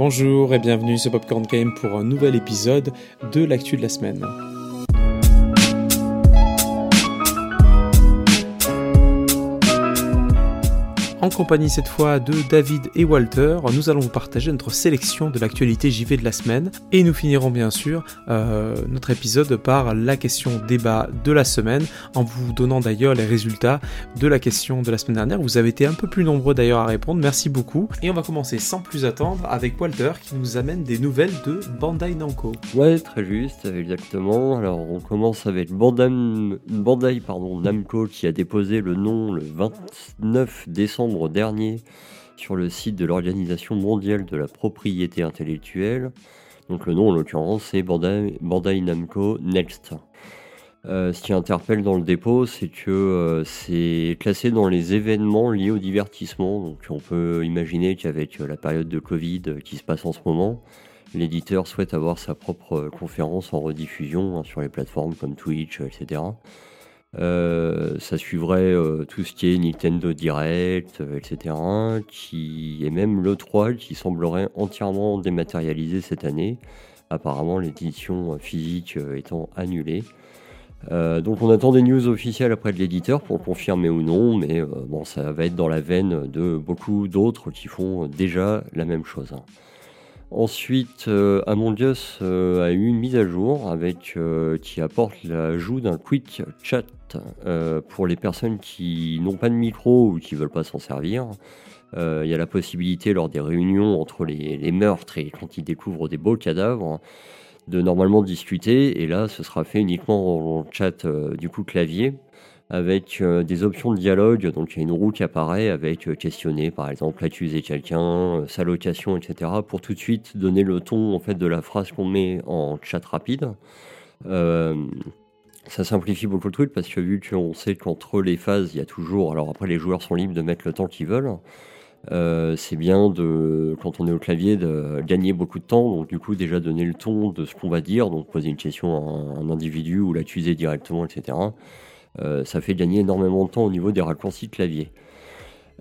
Bonjour et bienvenue sur Popcorn Game pour un nouvel épisode de l'actu de la semaine. En compagnie cette fois de David et Walter, nous allons vous partager notre sélection de l'actualité JV de la semaine et nous finirons bien sûr euh, notre épisode par la question débat de la semaine en vous donnant d'ailleurs les résultats de la question de la semaine dernière. Vous avez été un peu plus nombreux d'ailleurs à répondre, merci beaucoup. Et on va commencer sans plus attendre avec Walter qui nous amène des nouvelles de Bandai Namco. Ouais, très juste, exactement. Alors on commence avec Bandai, Namco qui a déposé le nom le 29 décembre dernier sur le site de l'Organisation mondiale de la propriété intellectuelle. Donc le nom en l'occurrence c'est Bandai, Namco Next. Euh, ce qui interpelle dans le dépôt, c'est que euh, c'est classé dans les événements liés au divertissement. Donc on peut imaginer qu'avec la période de Covid qui se passe en ce moment, l'éditeur souhaite avoir sa propre conférence en rediffusion hein, sur les plateformes comme Twitch, etc. Euh, ça suivrait euh, tout ce qui est Nintendo Direct, euh, etc. Qui, et même l'E3 qui semblerait entièrement dématérialisé cette année. Apparemment, l'édition physique étant annulée. donc on attend des news officielles après de l'éditeur pour confirmer ou non, mais bon, ça va être dans la veine de beaucoup d'autres qui font déjà la même chose. Ensuite, euh, a eu une mise à jour avec qui apporte l'ajout d'un quick chat pour les personnes qui n'ont pas de micro ou qui veulent pas s'en servir. Il y a la possibilité lors des réunions entre les, meurtres et quand ils découvrent des beaux cadavres de normalement discuter. Et là, ce sera fait uniquement en chat du coup clavier avec euh, des options de dialogue. Donc il y a une roue qui apparaît avec euh, questionner par exemple, accuser quelqu'un, euh, sa location, etc. pour tout de suite donner le ton en fait de la phrase qu'on met en chat rapide. Ça simplifie beaucoup le truc parce que vu qu'on sait qu'entre les phases il y a toujours, alors après les joueurs sont libres de mettre le temps qu'ils veulent. c'est bien de, quand on est au clavier, de gagner beaucoup de temps. Donc, du coup, déjà donner le ton de ce qu'on va dire, donc poser une question à un individu ou l'accuser directement, etc. Euh, ça fait gagner énormément de temps au niveau des raccourcis clavier.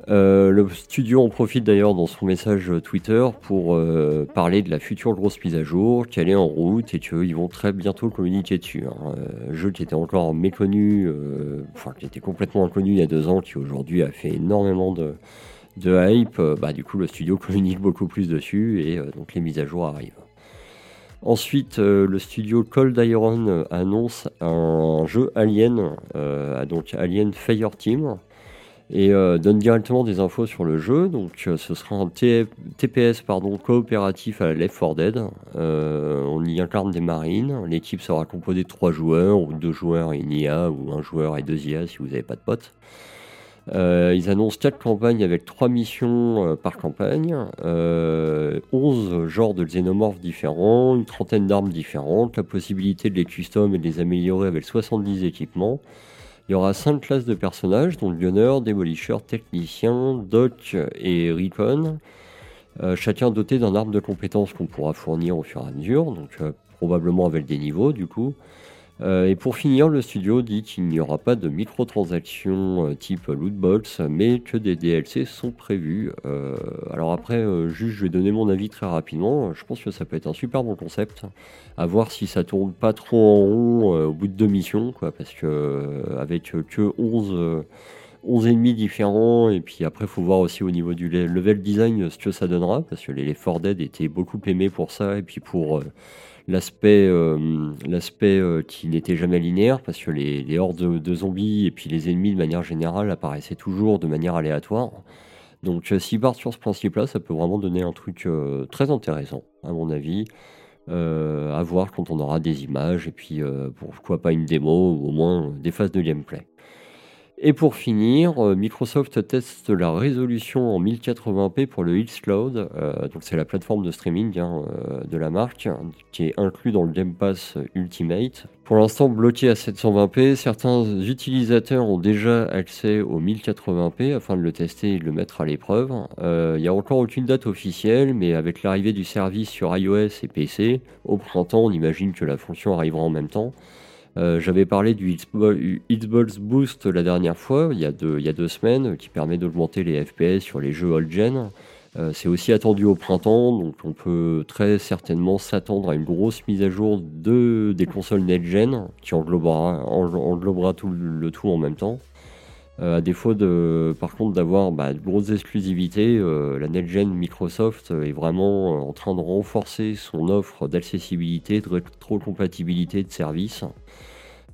Euh, le studio en profite d'ailleurs dans son message Twitter pour euh, parler de la future grosse mise à jour, qu'elle est en route et qu'ils vont très bientôt communiquer dessus. Un hein. jeu qui était encore méconnu, enfin qui était complètement inconnu il y a deux ans, qui aujourd'hui a fait énormément de, hype. bah, du coup, le studio communique beaucoup plus dessus et donc les mises à jour arrivent. Ensuite, euh, le studio Cold Iron euh, annonce un jeu Alien, euh, donc Alien Fire Team, et donne directement des infos sur le jeu. Donc, ce sera un TPS pardon, coopératif à Left 4 Dead. on y incarne des marines. L'équipe sera composée de 3 joueurs, ou 2 joueurs et une IA, ou un joueur et 2 IA si vous n'avez pas de potes. Euh, ils annoncent 4 campagnes avec 3 missions euh, par campagne, 11 euh, genres de xénomorphes différents, une trentaine d'armes différentes, la possibilité de les custom et de les améliorer avec 70 équipements. Il y aura 5 classes de personnages, dont Gunner, Demolisher, Technicien, Doc et Recon. chacun doté d'un arbre de compétences qu'on pourra fournir au fur et à mesure, donc probablement avec des niveaux du coup. Euh, et pour finir, le studio dit qu'il n'y aura pas de microtransactions euh, type lootbox, mais que des DLC sont prévus. Euh, alors après, juste je vais donner mon avis très rapidement. Je pense que ça peut être un super bon concept. À voir si ça tourne pas trop en rond au bout de deux missions, quoi, parce que avec que 11 11 ennemis différents et puis après faut voir aussi au niveau du level design ce que ça donnera parce que les, les Dead étaient beaucoup aimés pour ça et puis pour l'aspect euh, euh, qui n'était jamais linéaire parce que les, hordes de, zombies et puis les ennemis de manière générale apparaissaient toujours de manière aléatoire. Donc euh, s'ils partent sur ce principe-là, ça peut vraiment donner un truc très intéressant à mon avis. à voir quand on aura des images et puis pourquoi pas une démo ou au moins des phases de gameplay. Et pour finir, euh, Microsoft teste la résolution en 1080p pour le Xcloud, euh, donc c'est la plateforme de streaming hein, euh, de la marque, qui est inclus dans le Game Pass Ultimate. Pour l'instant bloqué à 720p, certains utilisateurs ont déjà accès au 1080p afin de le tester et de le mettre à l'épreuve. Il n'y a encore aucune date officielle, mais avec l'arrivée du service sur iOS et PC, au printemps on imagine que la fonction arrivera en même temps. Euh, j'avais parlé du Xbox Boost la dernière fois, il y a deux, semaines, qui permet d'augmenter les FPS sur les jeux old-gen. Euh, c'est aussi attendu au printemps, donc on peut très certainement s'attendre à une grosse mise à jour de, des consoles next-gen qui englobera, englobera tout le tout en même temps. Euh, à défaut de, par contre d'avoir bah, de grosses exclusivités, euh, la next-gen Microsoft est vraiment en train de renforcer son offre d'accessibilité, de rétrocompatibilité de services.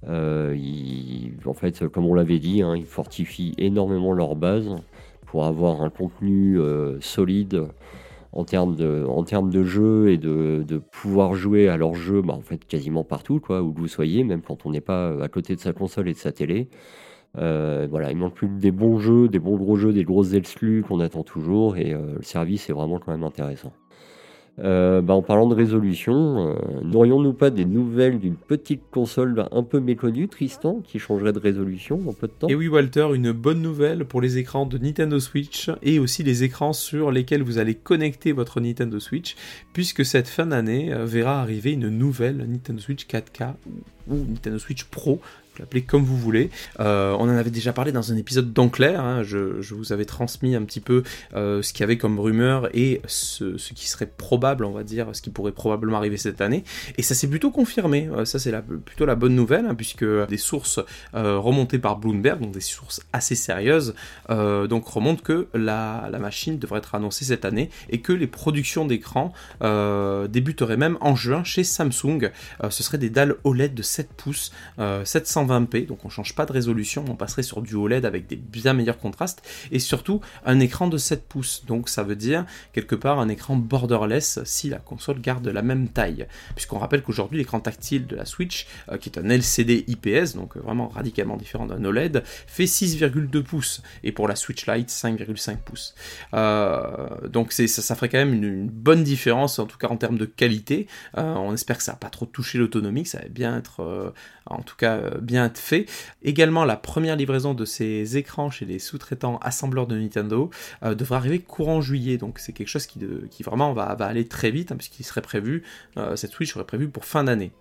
en fait, comme on l'avait dit, hein, ils fortifient énormément leur base pour avoir un contenu euh, solide en termes de, en jeu et de, pouvoir jouer à leur jeu bah, quasiment partout quoi où vous soyez même quand on n'est pas à côté de sa console et de sa télé euh, voilà il manque plus des bons jeux des bons gros jeux des grosses exclus qu'on attend toujours et euh, le service est vraiment quand même intéressant. Euh, bah, en parlant de résolution, n'aurions-nous pas des nouvelles d'une petite console un peu méconnue, Tristan, qui changerait de résolution en peu de temps? Et oui, Walter, une bonne nouvelle pour les écrans de Nintendo Switch et aussi les écrans sur lesquels vous allez connecter votre Nintendo Switch, puisque cette fin d'année verra arriver une nouvelle Nintendo Switch 4K ou Nintendo Switch Pro l'appeler comme vous voulez. Euh, on en avait déjà parlé dans un épisode d'Enclair, hein. je, vous avais transmis un petit peu euh, ce qu'il y avait comme rumeur et ce, qui serait probable, on va dire, ce qui pourrait probablement arriver cette année. Et ça s'est plutôt confirmé, euh, ça c'est plutôt la bonne nouvelle, hein, puisque des sources remontées par Bloomberg, donc des sources assez sérieuses, donc remontent que la, la, machine devrait être annoncée cette année et que les productions d'écran débuteraient même en juin chez Samsung. ce serait des dalles OLED de 7 pouces, 700 20 donc on change pas de résolution, on passerait sur du OLED avec des bien meilleurs contrastes, et surtout un écran de 7 pouces, donc ça veut dire quelque part un écran borderless si la console garde la même taille, puisqu'on rappelle qu'aujourd'hui l'écran tactile de la Switch, euh, qui est un LCD IPS, donc vraiment radicalement différent d'un OLED, fait 6,2 pouces, et pour la Switch Lite 5,5 pouces. Euh, donc ça, ferait quand même une, bonne différence, en tout cas en termes de qualité. Euh, on espère que ça va pas trop toucher l'autonomie, que ça va bien être en tout cas bien fait. Également, la première livraison de ces écrans chez les sous-traitants assembleurs de Nintendo euh, devrait arriver courant juillet, donc c'est quelque chose qui, vraiment va, aller très vite, hein, puisqu'il serait prévu, euh, cette Switch serait prévue pour fin d'année.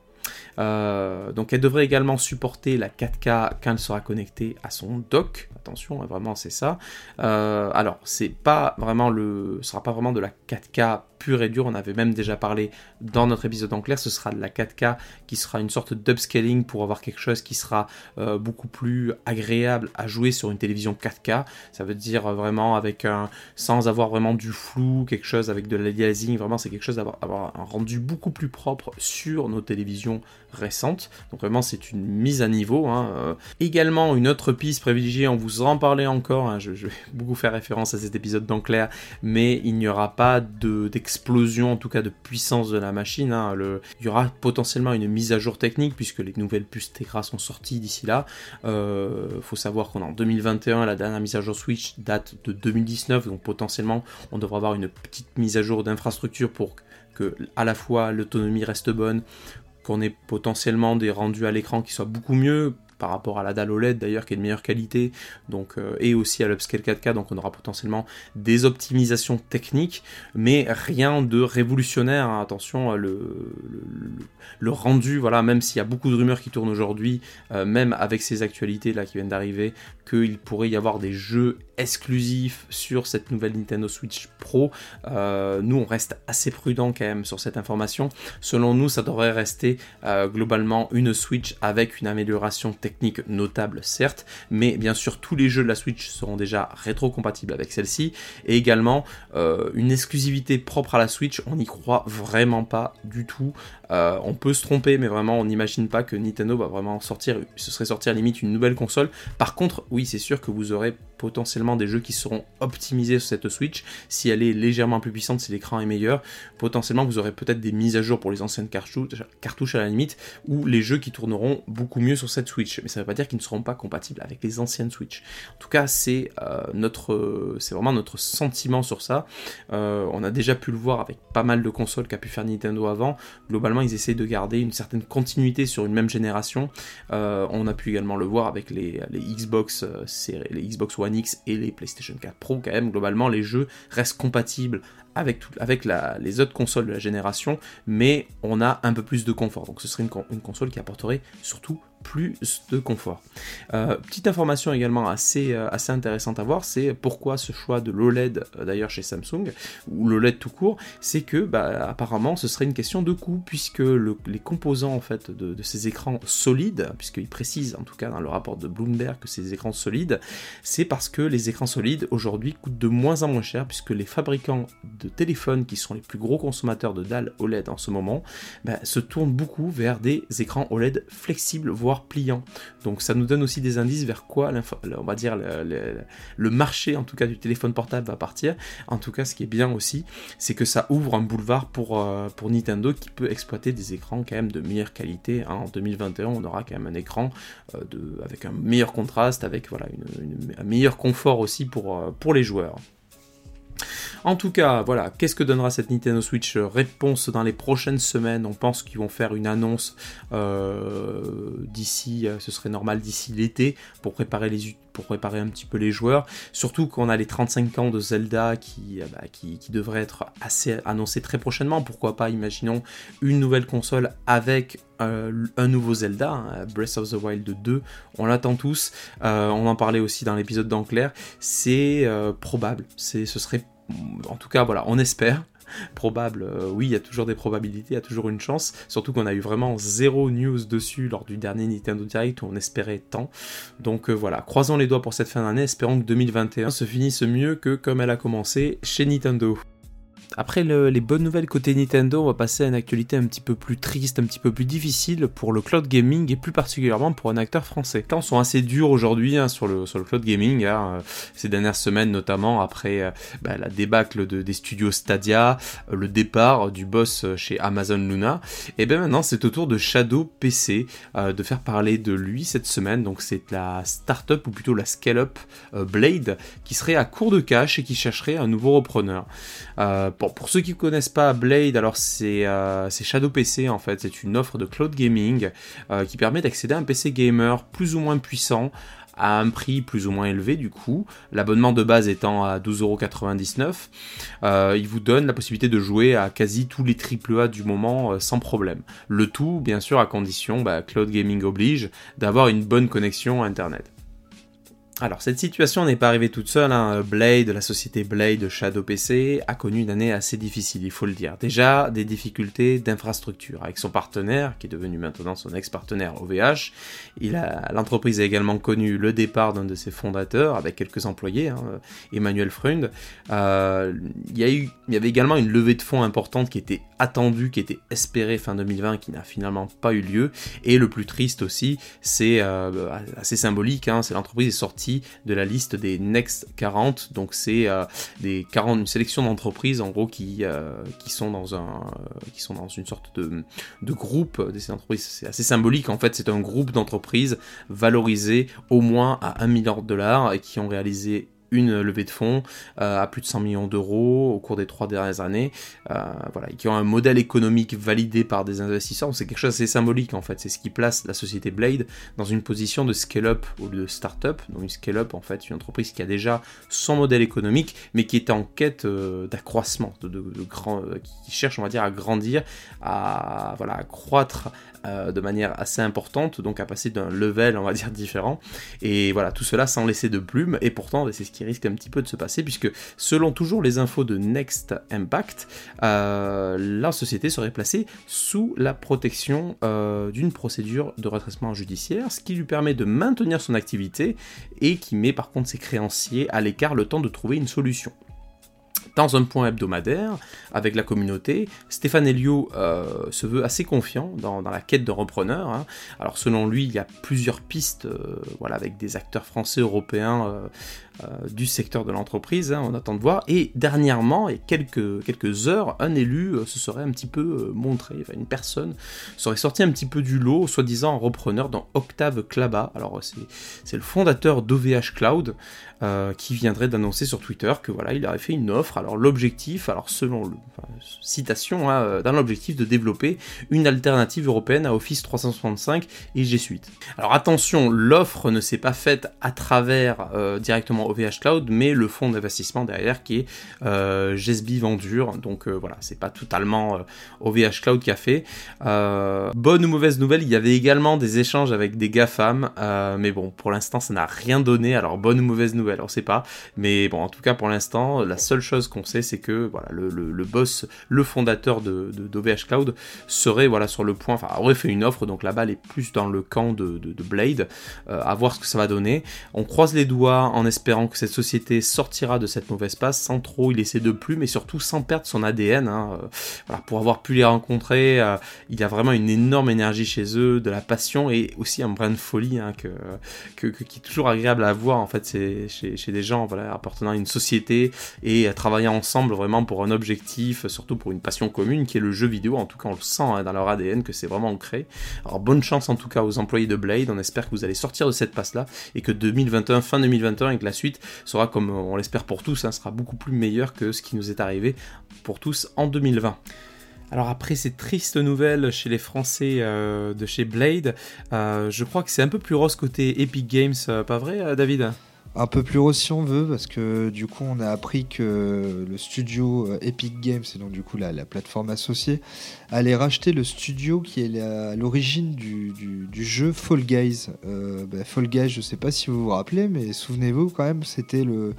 Euh, donc elle devrait également supporter la 4K quand elle sera connectée à son dock. Attention, hein, vraiment c'est ça. alors c'est pas vraiment le, sera pas vraiment de la 4K et. On avait même déjà parlé dans notre épisode en clair. Ce sera de la 4K qui sera une sorte d'upscaling pour avoir quelque chose qui sera euh, beaucoup plus agréable à jouer sur une télévision 4K. Ça veut dire euh, vraiment avec un, sans avoir vraiment du flou, quelque chose avec de l'aliasing. Vraiment, c'est quelque chose d'avoir un rendu beaucoup plus propre sur nos télévisions récentes. Donc vraiment, c'est une mise à niveau. Hein. Euh, également, une autre piste privilégiée, on vous en parlait encore. Hein. Je, vais beaucoup faire référence à cet épisode d'Enclair, mais il n'y aura pas d'expérience explosion en tout cas de puissance de la machine. Hein. il y aura potentiellement une mise à jour technique puisque les nouvelles puces Tegra sont sorties d'ici là. Il euh, faut savoir qu'on est en 2021, la dernière mise à jour Switch date de 2019, donc potentiellement on devra avoir une petite mise à jour d'infrastructure pour que à la fois l'autonomie reste bonne, qu'on ait potentiellement des rendus à l'écran qui soient beaucoup mieux, par rapport à la dalle OLED d'ailleurs qui est de meilleure qualité donc, euh, et aussi à l'upscale 4K donc on aura potentiellement des optimisations techniques mais rien de révolutionnaire hein. attention euh, le, rendu voilà même s'il y a beaucoup de rumeurs qui tournent aujourd'hui euh, même avec ces actualités là qui viennent d'arriver qu'il pourrait y avoir des jeux exclusifs sur cette nouvelle Nintendo Switch Pro nous on reste assez prudent quand même sur cette information selon nous ça devrait rester globalement une Switch avec une amélioration technique notable certes, mais bien sûr tous les jeux de la Switch seront déjà rétro-compatibles avec celle-ci, et également euh, une exclusivité propre à la Switch, on n'y croit vraiment pas du tout. Euh, on peut se tromper, mais vraiment on n'imagine pas que Nintendo va vraiment sortir, ce serait sortir limite une nouvelle console. Par contre, oui, c'est sûr que vous aurez potentiellement des jeux qui seront optimisés sur cette Switch. Si elle est légèrement plus puissante, si l'écran est meilleur, potentiellement vous aurez peut-être des mises à jour pour les anciennes cartouches, à la limite, ou les jeux qui tourneront beaucoup mieux sur cette Switch. Mais ça ne veut pas dire qu'ils ne seront pas compatibles avec les anciennes Switch. En tout cas, c'est euh, notre, c'est vraiment notre sentiment sur ça. Euh, on a déjà pu le voir avec pas mal de consoles qu'a pu faire Nintendo avant. Globalement, ils essayent de garder une certaine continuité sur une même génération. Euh, on a pu également le voir avec les, les Xbox, les Xbox One et les PlayStation 4 Pro, quand même, globalement, les jeux restent compatibles avec, avec les autres consoles de la génération, mais on a un peu plus de confort. Donc ce serait une, console qui apporterait surtout plus de confort. Euh, petite information également assez, euh, assez intéressante à voir, c'est pourquoi ce choix de l'OLED euh, d'ailleurs chez Samsung, ou l'OLED tout court, c'est que bah, apparemment ce serait une question de coût, puisque les composants en fait de, ces écrans solides, puisqu'ils précisent en tout cas dans le rapport de Bloomberg que ces écrans solides, c'est parce que les écrans solides aujourd'hui coûtent de moins en moins cher, puisque les fabricants de téléphones qui sont les plus gros consommateurs de dalles OLED en ce moment, bah, se tournent beaucoup vers des écrans OLED flexibles, voire pliant. Donc ça nous donne aussi des indices vers quoi, on va dire, le, marché en tout cas du téléphone portable va partir. En tout cas, ce qui est bien aussi, c'est que ça ouvre un boulevard pour, euh, pour Nintendo qui peut exploiter des écrans quand même de meilleure qualité. Hein. En 2021, on aura quand même un écran euh, de, avec un meilleur contraste, avec voilà, un meilleur confort aussi pour, euh, pour les joueurs. En tout cas, voilà, qu'est-ce que donnera cette Nintendo Switch Réponse dans les prochaines semaines. On pense qu'ils vont faire une annonce euh, d'ici, euh, ce serait normal d'ici l'été, pour préparer les pour préparer un petit peu les joueurs. Surtout qu'on a les 35 ans de Zelda qui, euh, bah, qui, devraient être assez annoncés très prochainement. Pourquoi pas, imaginons, une nouvelle console avec un nouveau Zelda, hein, Breath of the Wild 2, on l'attend tous. on en parlait aussi dans l'épisode d'Enclair. C'est probable, ce serait en tout cas, voilà, on espère. Probable, euh, oui, il y a toujours des probabilités, il y a toujours une chance. Surtout qu'on a eu vraiment zéro news dessus lors du dernier Nintendo Direct où on espérait tant. Donc euh, voilà, croisons les doigts pour cette fin d'année, espérons que 2021 se finisse mieux que comme elle a commencé chez Nintendo. Après les bonnes nouvelles côté Nintendo, on va passer à une actualité un petit peu plus triste, un petit peu plus difficile pour le cloud gaming et plus particulièrement pour un acteur français. Les temps sont assez durs aujourd'hui hein, sur, le, cloud gaming, hein, euh, ces dernières semaines notamment après euh, bah, la débâcle de, des studios Stadia, euh, le départ du boss chez Amazon Luna. Et bien maintenant c'est au tour de Shadow PC de faire parler de lui cette semaine. Donc c'est la startup ou plutôt la scale-up Blade qui serait à court de cash et qui chercherait un nouveau repreneur pour ceux qui ne connaissent pas Blade, alors euh, c'est Shadow PC en fait, c'est une offre de cloud gaming euh, qui permet d'accéder à un PC gamer plus ou moins puissant à un prix plus ou moins élevé du coup, l'abonnement de base étant à 12,99€, euh, il vous donne la possibilité de jouer à quasi tous les AAA du moment sans problème. Le tout bien sûr à condition, bah, cloud gaming oblige, d'avoir une bonne connexion internet. Alors cette situation n'est pas arrivée toute seule, hein. Blade, la société Blade Shadow PC, a connu une année assez difficile, il faut le dire. Déjà des difficultés d'infrastructure avec son partenaire, qui est devenu maintenant son ex-partenaire OVH. L'entreprise a également connu le départ d'un de ses fondateurs avec quelques employés, hein, Emmanuel Frund. Euh, il y avait également une levée de fonds importante qui était attendue, qui était espérée fin 2020, qui n'a finalement pas eu lieu. Et le plus triste aussi, c'est euh, assez symbolique, hein, c'est l'entreprise est sortie de la liste des Next 40. Donc c'est euh, des 40, une sélection d'entreprises en gros qui, euh, sont dans un, qui sont dans une sorte de, groupe de ces entreprises. C'est assez symbolique en fait, c'est un groupe d'entreprises valorisées au moins à 1 milliard de dollars et qui ont réalisé une levée de fonds euh, à plus de 100 millions d'euros au cours des trois dernières années, euh, voilà, et qui ont un modèle économique validé par des investisseurs. C'est quelque chose d'assez symbolique en fait. C'est ce qui place la société Blade dans une position de scale-up au lieu de start-up. Donc une scale-up en fait, une entreprise qui a déjà son modèle économique, mais qui est en quête euh, d'accroissement, de, grand, qui cherche on va dire à grandir, à voilà, à croître de manière assez importante, donc à passer d'un level, on va dire, différent. Et voilà, tout cela sans laisser de plume, et pourtant, c'est ce qui risque un petit peu de se passer, puisque selon toujours les infos de Next Impact, euh, la société serait placée sous la protection euh, d'une procédure de redressement judiciaire, ce qui lui permet de maintenir son activité et qui met par contre ses créanciers à l'écart le temps de trouver une solution dans un point hebdomadaire avec la communauté. Stéphane Elio euh, se veut assez confiant dans, la quête de repreneur. Hein. Alors selon lui, il y a plusieurs pistes, voilà, avec des acteurs français, européens, euh, du secteur de l'entreprise, hein, on attend de voir. Et dernièrement, et quelques, quelques heures, un élu euh, se serait un petit peu euh, montré, une personne serait sortie un petit peu du lot, soi-disant repreneur dans Octave Klaba. Alors c'est le fondateur d'OVH Cloud qui viendrait d'annoncer sur Twitter que voilà, il aurait fait une offre. alors l'objectif, alors selon le citation, hein, dans l'objectif de développer une alternative européenne à Office 365 et G Suite. Alors attention, l'offre ne s'est pas faite à travers directement OVH Cloud, mais le fonds d'investissement derrière qui est euh, GSB Venture. Donc voilà, c'est pas totalement OVH Cloud qui a fait. bonne ou mauvaise nouvelle, il y avait également des échanges avec des GAFAM, mais bon, pour l'instant ça n'a rien donné. Alors bonne ou mauvaise nouvelle, on sait pas. Mais bon, en tout cas pour l'instant, la seule chose qu'on sait, c'est que voilà, le, boss, le fondateur de, d'OVH Cloud serait voilà sur le point, enfin aurait fait une offre. Donc la balle est plus dans le camp de, Blade. Euh, à voir ce que ça va donner. On croise les doigts en espérant que cette société sortira de cette mauvaise passe sans trop y laisser de plus, mais surtout sans perdre son ADN. Hein. Euh, voilà, pour avoir pu les rencontrer, euh, il y a vraiment une énorme énergie chez eux, de la passion et aussi un brin de folie hein, que, qui est toujours agréable à voir en fait chez, des gens voilà, appartenant à une société et à travailler ensemble vraiment pour un objectif, surtout pour une passion commune qui est le jeu vidéo. En tout cas, on le sent hein, dans leur ADN que c'est vraiment ancré. Alors bonne chance en tout cas aux employés de Blade. On espère que vous allez sortir de cette passe-là et que 2021, fin 2021 et que la suite sera comme on l'espère pour tous, hein, sera beaucoup plus meilleur que ce qui nous est arrivé pour tous en 2020. Alors après ces tristes nouvelles chez les Français euh, de chez Blade, euh, je crois que c'est un peu plus rose côté Epic Games, euh, pas vrai David? Un peu plus rose si on veut, parce que du coup, on a appris que le studio euh, Epic Games, et donc du coup la, plateforme associée, allait racheter le studio qui est à l'origine du, jeu Fall Guys. Euh, bah, Fall Guys, je ne sais pas si vous vous rappelez, mais souvenez-vous quand même, c'était le,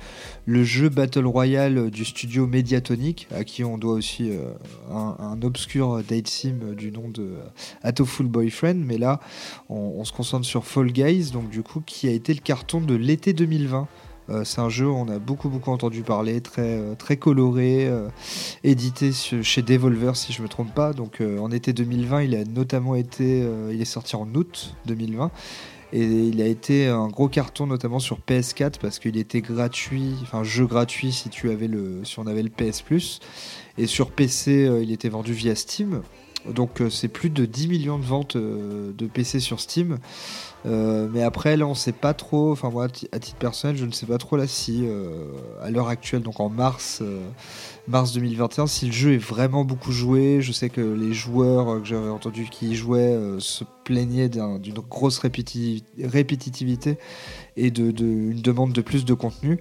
jeu Battle Royale du studio Mediatonic, à qui on doit aussi euh, un, obscur date sim du nom de Atoful Boyfriend. Mais là, on, on se concentre sur Fall Guys, donc du coup, qui a été le carton de l'été 2020 euh, c'est un jeu on a beaucoup beaucoup entendu parler, très, euh, très coloré, euh, édité chez Devolver si je me trompe pas. Donc en été 2020, il a notamment été, il est sorti en août 2020 et il a été un gros carton notamment sur PS4 parce qu'il était gratuit, enfin jeu gratuit si tu avais le, si on avait le PS Plus et sur PC il était vendu via Steam. Donc c'est plus de 10 millions de ventes de PC sur Steam. Euh, mais après, là, on sait pas trop. Enfin, moi, à titre personnel, je ne sais pas trop là si, euh, à l'heure actuelle, donc en mars, euh, mars 2021, si le jeu est vraiment beaucoup joué. Je sais que les joueurs que j'avais entendu qui y jouaient se plaignaient d'une grosse répétitivité et de, demande de plus de contenu.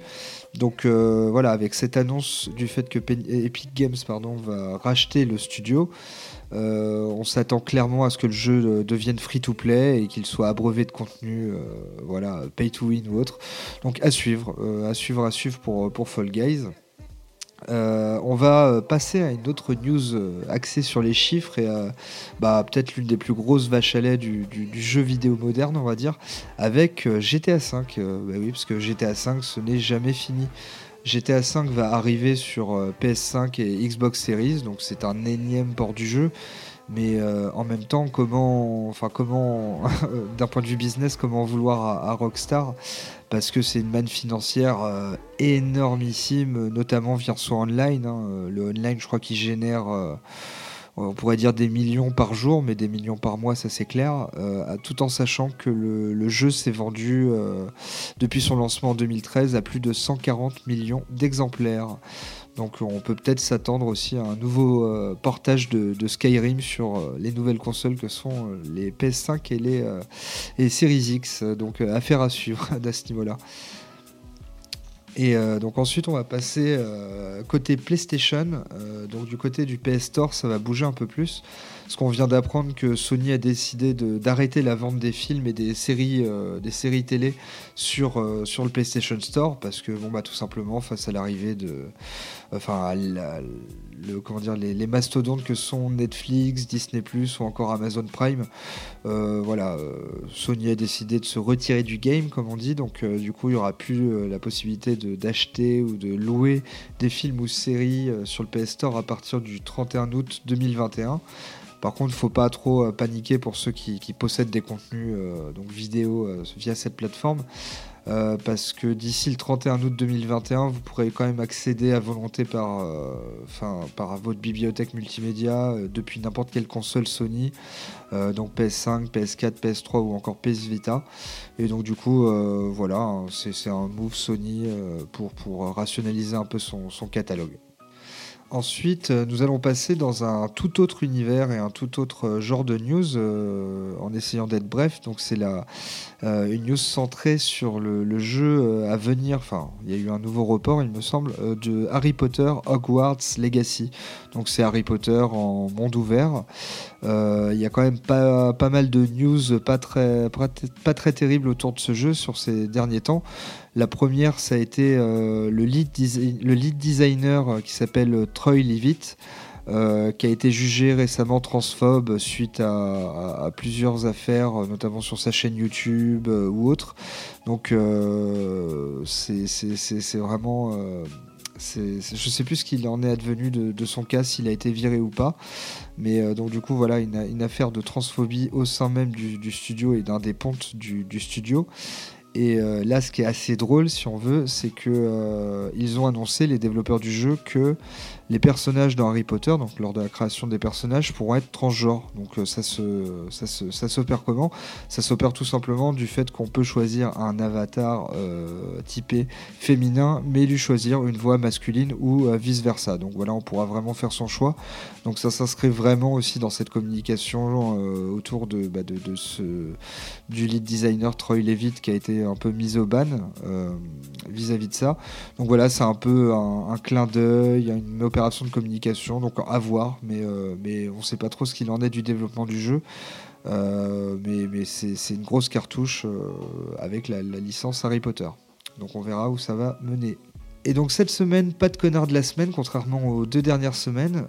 Donc voilà, avec cette annonce du fait que Epic Games pardon, va racheter le studio. Euh, on s'attend clairement à ce que le jeu euh, devienne free-to-play et qu'il soit abreuvé de contenu, euh, voilà, pay-to-win ou autre. Donc à suivre, à suivre, à suivre pour, pour Fall Guys. On va passer à une autre news axée sur les chiffres et bah, peut-être l'une des plus grosses vaches à lait du, jeu vidéo moderne, on va dire, avec GTA V. Bah oui, parce que GTA V, ce n'est jamais fini. GTA V va arriver sur euh, PS5 et Xbox Series, donc c'est un énième port du jeu. Mais euh, en même temps, comment, enfin comment, d'un point de vue business, comment vouloir à, Rockstar? Parce que c'est une manne financière euh, énormissime, notamment via son online. Hein. Le online, je crois qu'il génère on pourrait dire des millions par jour, mais des millions par mois, ça c'est clair, euh, tout en sachant que le, jeu s'est vendu euh, depuis son lancement en 2013 à plus de 140 millions d'exemplaires. Donc on peut peut-être s'attendre aussi à un nouveau euh, portage de, Skyrim sur les nouvelles consoles que sont les PS5 et les, et Series X. Donc affaire à suivre à ce niveau-là. Et euh, donc ensuite, on va passer euh, côté PlayStation. Euh, donc du côté du PS Store, ça va bouger un peu plus. Parce qu'on vient d'apprendre que Sony a décidé d'arrêter la vente des films et des séries, des séries télé sur, sur le PlayStation Store. Parce que, bon, bah, tout simplement, face à l'arrivée de. Enfin, le, comment dire, les, mastodontes que sont Netflix, Disney, ou encore Amazon Prime, voilà, Sony a décidé de se retirer du game, comme on dit. Donc, du coup, il n'y aura plus la possibilité d'acheter ou de louer des films ou séries euh, sur le PS Store à partir du 31 août 2021. Par contre, il ne faut pas trop euh, paniquer pour ceux qui, possèdent des contenus euh, donc vidéo via cette plateforme. Euh, parce que d'ici le 31 août 2021, vous pourrez quand même accéder à volonté par, euh, par votre bibliothèque multimédia euh, depuis n'importe quelle console Sony, donc PS5, PS4, PS3 ou encore PS Vita. Et donc du coup, voilà, hein, c'est un move Sony pour, rationaliser un peu son catalogue. Ensuite, euh, nous allons passer dans un tout autre univers et un tout autre euh, genre de news euh, en essayant d'être bref. Donc, c'est la, une news centrée sur le, jeu à venir. Enfin, il y a eu un nouveau report, il me semble, de Harry Potter Hogwarts Legacy. Donc, c'est Harry Potter en monde ouvert. Il y a quand même pas, mal de news pas très, pas terribles autour de ce jeu sur ces derniers temps. La première, ça a été euh, le, lead le, lead designer euh, qui s'appelle euh, Troy Levitt, qui a été jugé récemment transphobe suite à, plusieurs affaires, notamment sur sa chaîne YouTube ou autre. Donc c'est vraiment... je ne sais plus ce qu'il en est advenu de, son cas, s'il a été viré ou pas. Mais donc du coup, voilà, une, affaire de transphobie au sein même du, studio et d'un des pontes du, studio. Et euh, là, ce qui est assez drôle, si on veut, c'est que euh, ils ont annoncé les développeurs du jeu que les personnages dans Harry Potter, donc lors de la création des personnages, pourront être transgenres. Donc euh, ça se, ça ça s'opère comment? Ça s'opère tout simplement du fait qu'on peut choisir un avatar euh, typé féminin, mais lui choisir une voix masculine ou euh, vice versa. Donc voilà, on pourra vraiment faire son choix. Donc ça s'inscrit vraiment aussi dans cette communication autour de, bah, de, ce, du lead designer Troy Levitt qui a été un peu mis au ban vis-à-vis de ça. Donc voilà, c'est un peu un, un clin d'œil, une opération de communication, donc à voir, mais, euh, mais on ne sait pas trop ce qu'il en est du développement du jeu. Euh, mais, mais c'est une grosse cartouche euh, avec la, licence Harry Potter. Donc on verra où ça va mener. Et donc cette semaine, pas de connard de la semaine, contrairement aux deux dernières semaines,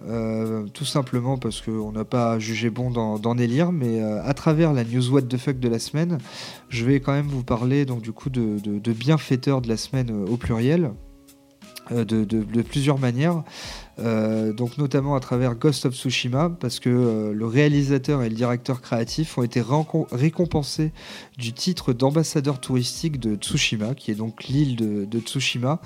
tout simplement parce qu'on n'a pas jugé bon d'en élire, mais à travers la news what the fuck de la semaine, je vais quand même vous parler donc du coup de, de, de bienfaiteurs de la semaine au pluriel. Euh, de, plusieurs manières, euh, donc notamment à travers Ghost of Tsushima, parce que euh, le réalisateur et le directeur créatif ont été récompensés du titre d'ambassadeur touristique de Tsushima, qui est donc l'île de, Tsushima,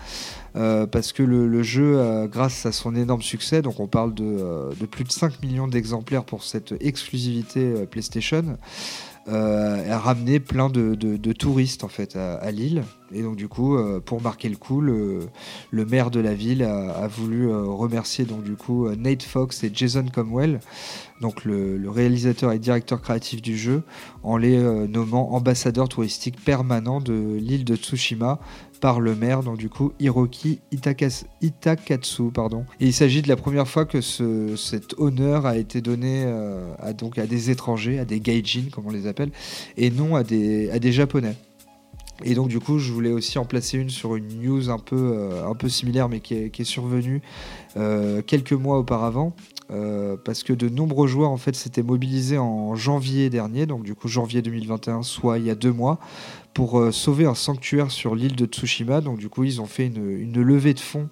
parce que le, jeu, grâce à son énorme succès, donc on parle de, plus de 5 millions d'exemplaires pour cette exclusivité PlayStation, a ramené plein de, touristes en fait à l'île. Et donc du coup, euh, pour marquer le coup, le, maire de la ville a, voulu euh, remercier donc du coup euh, Nate Fox et Jason Comwell, donc le, réalisateur et directeur créatif du jeu, en les nommant ambassadeurs touristiques permanents de l'île de Tsushima par le maire, donc du coup Hiroki Itakatsu. Pardon. Et il s'agit de la première fois que ce, cet honneur a été donné à, donc, à des étrangers, à des gaijin comme on les appelle, et non à des, à des japonais. Et donc du coup, je voulais aussi en placer une sur une news un peu, euh, un peu similaire, mais qui est, survenue euh, quelques mois auparavant, euh, parce que de nombreux joueurs en fait s'étaient mobilisés en janvier dernier, donc du coup janvier 2021, soit il y a deux mois, pour euh, sauver un sanctuaire sur l'île de Tsushima. Donc du coup, ils ont fait une, levée de fonds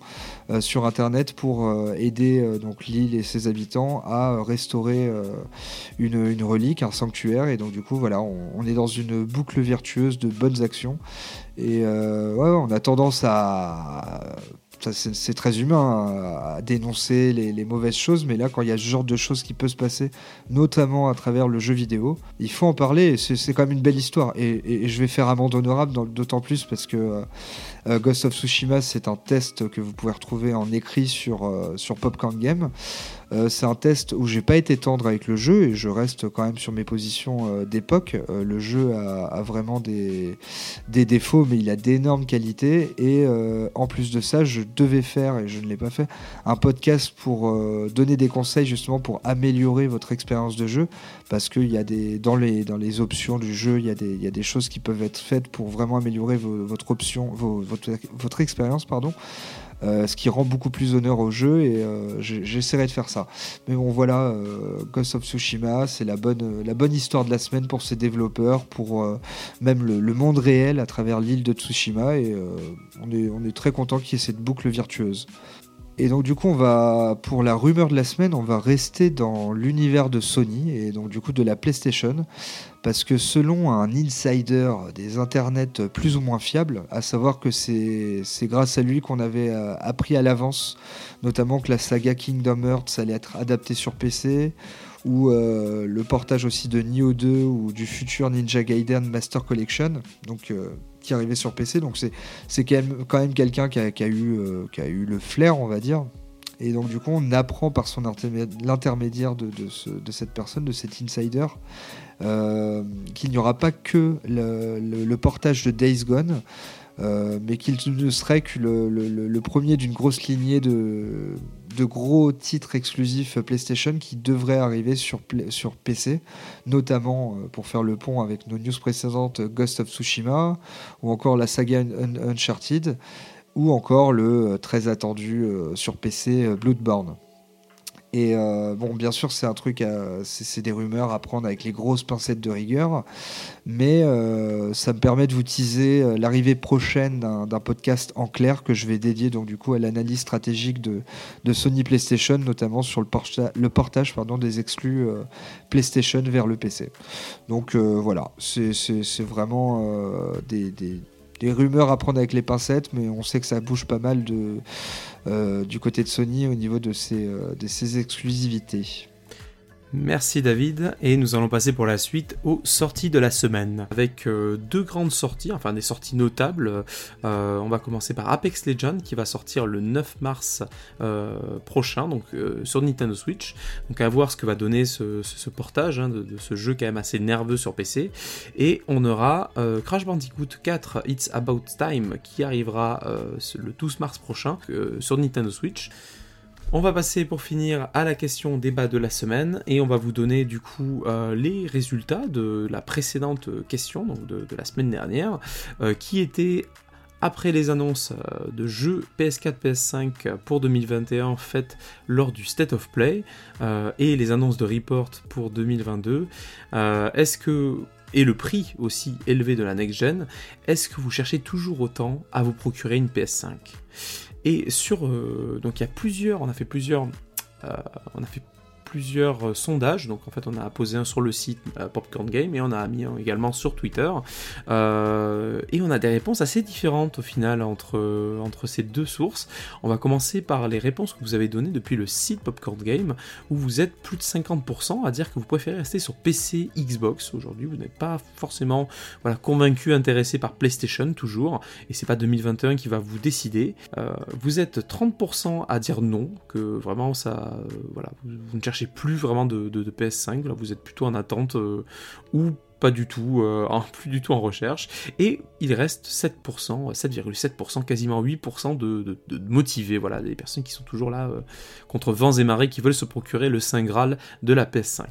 euh, sur Internet pour aider donc l'île et ses habitants à restaurer une, relique, un sanctuaire. Et donc du coup, voilà, on, est dans une boucle vertueuse de bonnes actions. Et on a tendance à c'est très humain à, dénoncer les, mauvaises choses, mais là, quand il y a ce genre de choses qui peut se passer, notamment à travers le jeu vidéo, il faut en parler. C'est quand même une belle histoire. Et, je vais faire amende honorable, d'autant plus parce que euh, Ghost of Tsushima, c'est un test que vous pouvez retrouver en écrit sur, euh, sur Popcorn Game. Euh, c'est un test où j'ai pas été tendre avec le jeu et je reste quand même sur mes positions euh, d'époque. Euh, le jeu a, vraiment des, des, défauts, mais il a d'énormes qualités. Et en plus de ça, je devais faire, et je ne l'ai pas fait, un podcast pour donner des conseils justement pour améliorer votre expérience de jeu. Parce qu'il y a des, dans, les, dans les options du jeu, il y, a des, y a des choses qui peuvent être faites pour vraiment améliorer votre option, votre, votre expérience. pardon. Euh, ce qui rend beaucoup plus honneur au jeu et euh, j'essaierai de faire ça. Mais bon voilà, euh, Ghost of Tsushima, c'est la bonne, la bonne histoire de la semaine pour ses développeurs, pour même le, monde réel à travers l'île de Tsushima et on, est, on est très content qu'il y ait cette boucle virtueuse. Et donc du coup, on va pour la rumeur de la semaine, on va rester dans l'univers de Sony et donc du coup de la PlayStation. Parce que selon un insider des internets plus ou moins fiables, à savoir que c'est grâce à lui qu'on avait euh, appris à l'avance, notamment que la saga Kingdom Hearts allait être adaptée sur PC, ou euh, le portage aussi de Nioh 2 ou du futur Ninja Gaiden Master Collection, donc euh, qui arrivait sur PC. Donc c'est quand même, quand même quelqu'un qui a, eu, qui a eu le flair, on va dire, Et donc du coup, on apprend par son l'intermédiaire de, de, cette personne, de cet insider, euh, qu'il n'y aura pas que le, portage de Days Gone, euh, mais qu'il ne serait que le, premier d'une grosse lignée de, de, gros titres exclusifs PlayStation qui devraient arriver sur, PC, notamment euh, pour faire le pont avec nos news précédentes Ghost of Tsushima ou encore la saga Uncharted ou encore le euh, très attendu euh, sur PC Bloodborne. Et bon, bien sûr, c'est un truc, c'est des rumeurs à prendre avec les grosses pincettes de rigueur, mais ça me permet de vous teaser l'arrivée prochaine d'un podcast en clair que je vais dédier donc du coup à l'analyse stratégique de, Sony PlayStation, notamment sur le, portage pardon, des exclus PlayStation vers le PC. Donc voilà, c'est vraiment des, rumeurs à prendre avec les pincettes, mais on sait que ça bouge pas mal de, euh, du côté de Sony au niveau de ses, euh, de ses exclusivités. Merci David, et nous allons passer pour la suite aux sorties de la semaine, avec euh, deux grandes sorties, enfin des sorties notables. Euh, on va commencer par Apex Legends qui va sortir le 9 mars euh, prochain, donc sur Nintendo Switch. Donc à voir ce que va donner ce, portage hein, de, de, ce jeu quand même assez nerveux sur PC. Et on aura Crash Bandicoot 4 It's About Time qui arrivera le 12 mars prochain sur Nintendo Switch. On va passer pour finir à la question débat de la semaine et on va vous donner du coup euh, les résultats de la précédente question, donc de, la semaine dernière, euh, qui était après les annonces euh, de jeux PS4, PS5 pour 2021 faites lors du State of Play et les annonces de report pour 2022. Est-ce que et le prix aussi élevé de la next gen, est-ce que vous cherchez toujours autant à vous procurer une PS5 et sur. Euh, donc il y a plusieurs. On a fait plusieurs. Euh, on a fait plusieurs euh, sondages. Donc en fait, on a posé un sur le site euh, Popcorn Game et on a mis un également sur Twitter. Euh, et on a des réponses assez différentes au final entre, entre ces deux sources. On va commencer par les réponses que vous avez données depuis le site Popcorn Game où vous êtes plus de 50% à dire que vous préférez rester sur PC, Xbox. Aujourd'hui, vous n'êtes pas forcément voilà, convaincu, intéressé par PlayStation toujours. Et c'est pas 2021 qui va vous décider. vous êtes 30% à dire non, que vraiment ça. voilà, vous ne cherchez plus vraiment de, PS5, là vous êtes plutôt en attente euh, ou pas du tout, euh, plus du tout en recherche, et il reste 7%, 7,7%, quasiment 8% de, de, motivés, voilà, des personnes qui sont toujours là euh, contre vents et marées, qui veulent se procurer le Saint Graal de la PS5.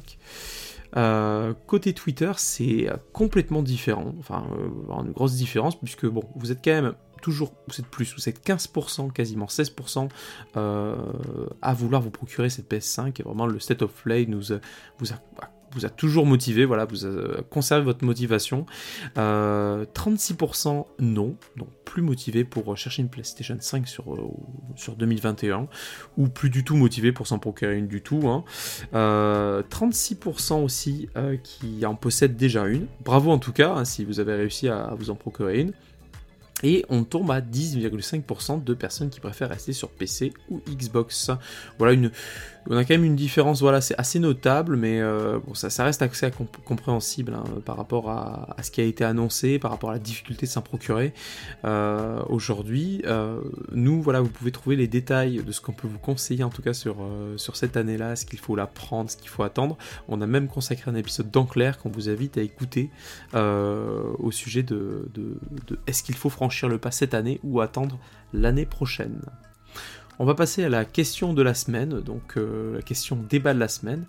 côté Twitter, c'est complètement différent, enfin, une grosse différence, puisque bon, vous êtes quand même toujours, vous êtes plus, vous êtes 15%, quasiment 16% euh, à vouloir vous procurer cette PS5 et vraiment le State of Play nous vous a vous a toujours motivé, voilà, vous a conservé votre motivation. 36% euh, non, donc plus motivé pour chercher une PlayStation 5 sur, euh, sur 2021, ou plus du tout motivé pour s'en procurer une du tout. 36% hein. aussi qui en possèdent déjà une. Bravo en tout cas, hein, si vous avez réussi à vous en procurer une. Et on tombe à 10,5% de personnes qui préfèrent rester sur PC ou Xbox. Voilà une, on a quand même une différence, voilà, c'est assez notable, mais euh, bon, ça, reste assez compréhensible hein, par rapport à, ce qui a été annoncé, par rapport à la difficulté de s'en procurer euh, aujourd'hui. Euh, nous, voilà, vous pouvez trouver les détails de ce qu'on peut vous conseiller, en tout cas sur, sur cette année-là, ce qu'il faut la prendre, ce qu'il faut attendre. On a même consacré un épisode d'Enclair qu'on vous invite à écouter au sujet de est-ce qu'il faut franchir le pas cette année ou attendre l'année prochaine. On va passer à la question de la semaine, donc euh, la question débat de la semaine,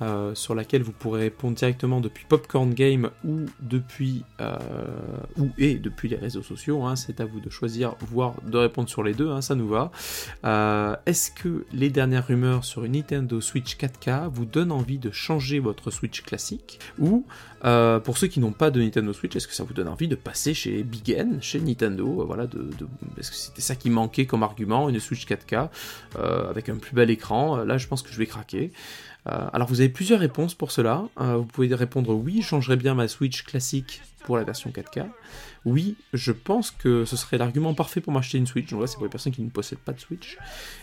euh, sur laquelle vous pourrez répondre directement depuis Popcorn Game ou depuis euh, ou et depuis les réseaux sociaux. Hein. c'est à vous de choisir, voire de répondre sur les deux, hein, ça nous va. Est-ce que les dernières rumeurs sur une Nintendo Switch 4K vous donnent envie de changer votre Switch classique ou pour ceux qui n'ont pas de Nintendo Switch, est-ce que ça vous donne envie de passer chez Big N, chez Nintendo Voilà, de, est-ce que c'était ça qui manquait comme argument, une Switch 4K euh, avec un plus bel écran. Euh, là, je pense que je vais craquer. alors vous avez plusieurs réponses pour cela. vous pouvez répondre oui, je changerais bien ma Switch classique pour la version 4K oui, je pense que ce serait l'argument parfait pour m'acheter une Switch. Donc c'est pour les personnes qui ne possèdent pas de Switch.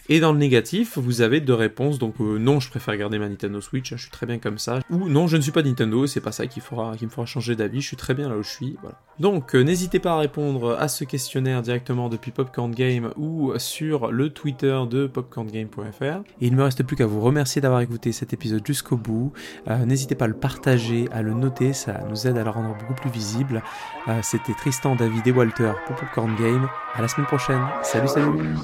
Et dans le négatif, vous avez deux réponses. Donc euh, non, je préfère garder ma Nintendo Switch, je suis très bien comme ça. Ou non, je ne suis pas Nintendo, c'est pas ça qui, me fera changer d'avis, je suis très bien là où je suis. Donc euh, n'hésitez pas à répondre à ce questionnaire directement depuis Popcorn Game ou sur le Twitter de popcorngame.fr. Et il ne me reste plus qu'à vous remercier d'avoir écouté cet épisode jusqu'au bout. Euh, n'hésitez pas à le partager, à le noter, ça nous aide à le rendre beaucoup plus visible. C'était très David et Walter pour Popcorn Game. À la semaine prochaine. Salut, salut